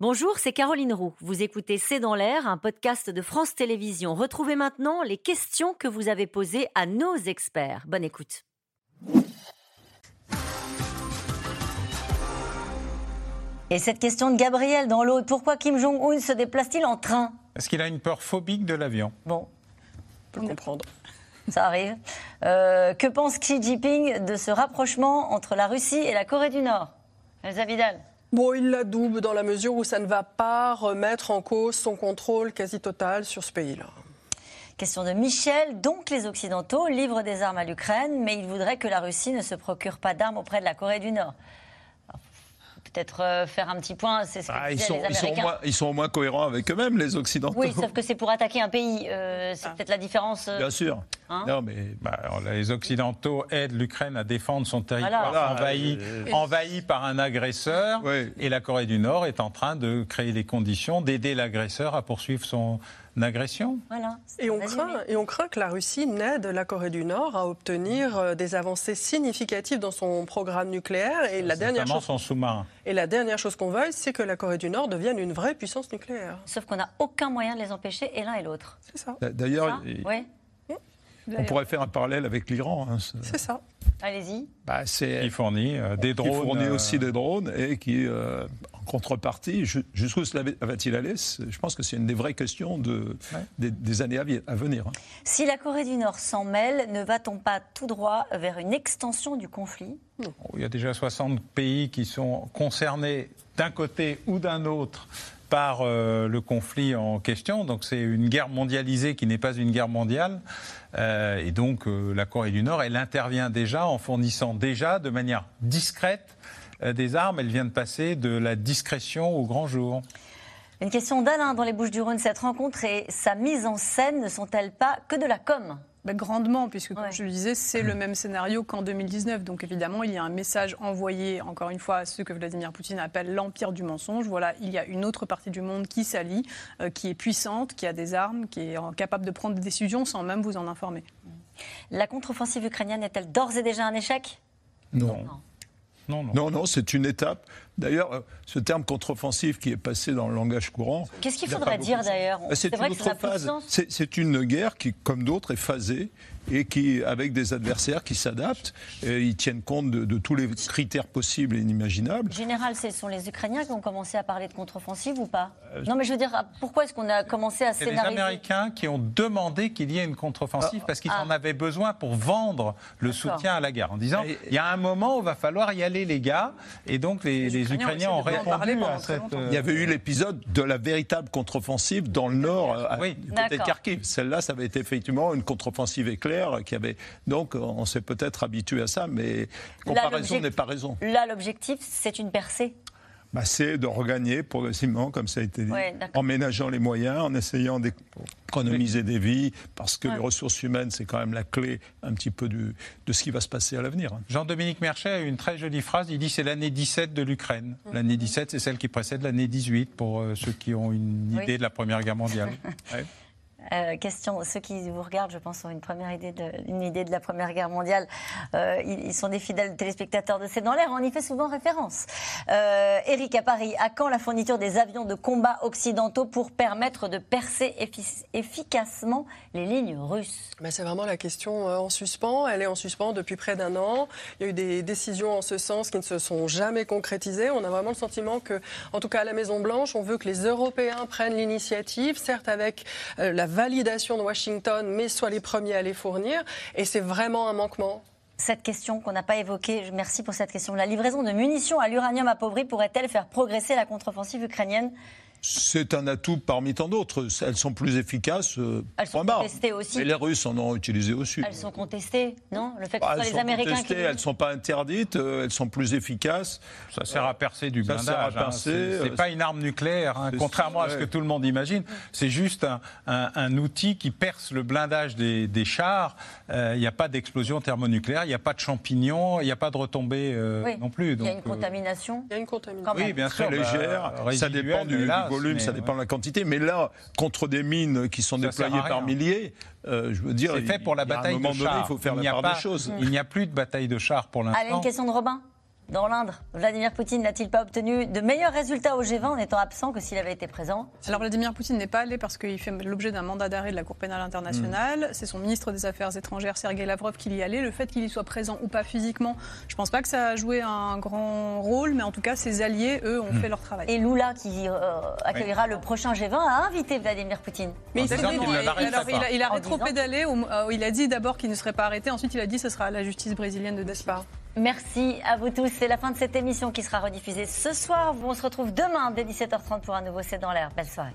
Bonjour, c'est Caroline Roux. Vous écoutez C'est dans l'air, un podcast de France Télévisions. Retrouvez maintenant les questions que vous avez posées à nos experts. Bonne écoute. Et cette question de Gabriel dans l'autre, pourquoi Kim Jong-un se déplace-t-il en train? Est-ce qu'il a une peur phobique de l'avion? Bon, On peut comprendre. ça arrive. Euh, que pense Xi Jinping de ce rapprochement entre la Russie et la Corée du Nord? Elsa Vidal Bon, il la double dans la mesure où ça ne va pas remettre en cause son contrôle quasi total sur ce pays-là. Question de Michel. Donc les Occidentaux livrent des armes à l'Ukraine, mais ils voudraient que la Russie ne se procure pas d'armes auprès de la Corée du Nord. Peut-être euh, faire un petit point, c'est ce que Ah, ils, sont, les ils, sont au Américains. moins, ils sont au moins cohérents avec eux-mêmes, les Occidentaux. Oui, sauf que c'est pour attaquer un pays. euh, c'est peut-être la différence. euh, Bien sûr. Hein non, mais Bah, alors, Les Occidentaux aident l'Ukraine à défendre son territoire Voilà. envahi, envahi par un agresseur. Oui. Et la Corée du Nord est en train de créer les conditions d'aider l'agresseur à poursuivre son agression? Voilà. c'est Et on, craint, et on craint que la Russie n'aide la Corée du Nord à obtenir euh, des avancées significatives dans son programme nucléaire. Et la, dernière chose, son sous-marin. et la dernière chose qu'on veuille, c'est que la Corée du Nord devienne une vraie puissance nucléaire. Sauf qu'on n'a aucun moyen de les empêcher, et l'un et l'autre. C'est ça. d'ailleurs, Ça? il- Oui, on pourrait faire un parallèle avec l'Iran. hein. C'est- C'est ça. allez-y. bah, c'est Qui fournit euh, des qui drones. fournit euh, aussi des drones et qui, euh, en contrepartie, ju- jusqu'où cela va-t-il aller? Je pense que c'est une des vraies questions de, Ouais. des, des années à, venir. hein. Si la Corée du Nord s'en mêle, ne va-t-on pas tout droit vers une extension du conflit? Il y a déjà 60 pays qui sont concernés d'un côté ou d'un autre par euh, le conflit en question. Donc c'est une guerre mondialisée qui n'est pas une guerre mondiale. Euh, et donc euh, la Corée du Nord, elle intervient déjà en fournissant déjà de manière discrète des armes. Elle vient de passer de la discrétion au grand jour. Une question d'Alain dans les Bouches du Rhône. Cette rencontre et sa mise en scène ne sont-elles pas que de la com? Bah, grandement, puisque comme Ouais. je le disais, c'est le même scénario qu'en 2019. Donc évidemment, il y a un message envoyé, encore une fois, à ce que Vladimir Poutine appelle l'empire du mensonge. Voilà, il y a une autre partie du monde qui s'allie, euh, qui est puissante, qui a des armes, qui est capable de prendre des décisions sans même vous en informer. La contre-offensive ukrainienne est-elle d'ores et déjà un échec? Non. Non, non. Non, non, c'est une étape. D'ailleurs, euh, ce terme contre-offensive qui est passé dans le langage courant. Qu'est-ce qu'il faudrait dire d'ailleurs? Bah, C'est une autre phase. C'est guerre qui, comme d'autres, est phasée et qui, avec des adversaires qui s'adaptent, ils tiennent compte de, de tous les critères possibles et inimaginables. En général, ce sont les Ukrainiens qui ont commencé à parler de contre-offensive ou pas? Non, mais je veux dire, pourquoi est-ce qu'on a commencé à C'est les scénariser? Américains qui ont demandé qu'il y ait une contre-offensive parce qu'ils Ah. en avaient besoin pour vendre le soutien à la guerre, en disant Et- il y a un moment où il va falloir y aller, les gars. Et donc les, les Ont Ukrainiens ont répondu à cette. Il y avait eu l'épisode de la véritable contre-offensive dans le nord, euh, à- Oui. du côté de. Kharkiv. Celle-là, ça avait été effectivement une contre-offensive éclair qui avait. Donc, on s'est peut-être habitué à ça, mais comparaison n'est pas raison. Là, l'objectif, c'est une percée. Bah, c'est de regagner progressivement, comme ça a été dit, Ouais, en ménageant les moyens, en essayant d'économiser des vies, parce que les ressources humaines, c'est quand même la clé un petit peu du- de ce qui va se passer à l'avenir. hein. Jean-Dominique Merchet a une très jolie phrase. Il dit c'est l'année 17 de l'Ukraine. L'année 17, c'est celle qui précède l'année 18 pour euh, ceux qui ont une Oui. idée de la Première Guerre mondiale. Ouais. Euh, question, ceux qui vous regardent, je pense, ont une première idée de, une de la Première Guerre mondiale. Euh, ils, sont des fidèles téléspectateurs de C'est dans l'air, on y fait souvent référence. Euh, Eric, à Paris, à quand la fourniture des avions de combat occidentaux pour permettre de percer effi- efficacement les lignes russes? C'est vraiment la question euh, en suspens. Elle est en suspens depuis près d'un an. Il y a eu des décisions en ce sens qui ne se sont jamais concrétisées. On a vraiment le sentiment que, en tout cas à la Maison Blanche, on veut que les Européens prennent l'initiative, certes avec euh, la validation de Washington, mais soient les premiers à les fournir. Et c'est vraiment un manquement. Cette question qu'on n'a pas évoquée, merci pour cette question. La livraison de munitions à l'uranium appauvri pourrait-elle faire progresser la contre-offensive ukrainienne? C'est un atout parmi tant d'autres. Elles sont plus efficaces. euh, Elles sont barre. contestées aussi. Et les Russes en ont utilisé aussi. Elles sont contestées, non? Le fait que Bah, ce soit elles les sont Américains contestées, qui... elles ne sont pas interdites, euh, elles sont plus efficaces. Ça sert à percer du Ça blindage. sert à hein. percer, C'est- C'est euh, pas une arme nucléaire, hein, contrairement à ce que tout le monde imagine. C'est juste un, un- un outil qui perce le blindage des, des chars. Euh, Il n'y a pas d'explosion thermonucléaire, il n'y a pas de champignons, il n'y a pas de retombées euh, Oui. non plus. Il y a une euh, contamination. Il y a une contamination. Oui, bien sûr. Très bah, légère, ça dépend du, hélas, volume, ça dépend de la quantité. Mais là, contre des mines qui sont déployées par milliers, euh, je veux dire, C'est fait il- pour la bataille un moment de donné, chars. il faut faire il la a part pas, des choses. Il n'y a plus de bataille de chars pour Allez, une l'instant. question de Robin dans l'Indre. Vladimir Poutine n'a-t-il pas obtenu de meilleurs résultats au G20 en étant absent que s'il avait été présent? Alors Vladimir Poutine n'est pas allé parce qu'il fait l'objet d'un mandat d'arrêt de la Cour pénale internationale. C'est son ministre des Affaires étrangères, Sergei Lavrov, qui y allait. Le fait qu'il y soit présent ou pas physiquement, je ne pense pas que ça a joué un grand rôle, mais en tout cas, ses alliés, eux, ont fait leur travail. Et Lula, qui euh, accueillera le prochain G20, a invité Vladimir Poutine. Mais il, alors, a, il a rétro-pédalé. euh, il a dit d'abord qu'il ne serait pas arrêté. Ensuite, il a dit que ce sera à la justice brésilienne de décider. Merci à vous tous. C'est la fin de cette émission qui sera rediffusée ce soir. On se retrouve demain dès 17h30 pour un nouveau C'est dans l'air. Belle soirée.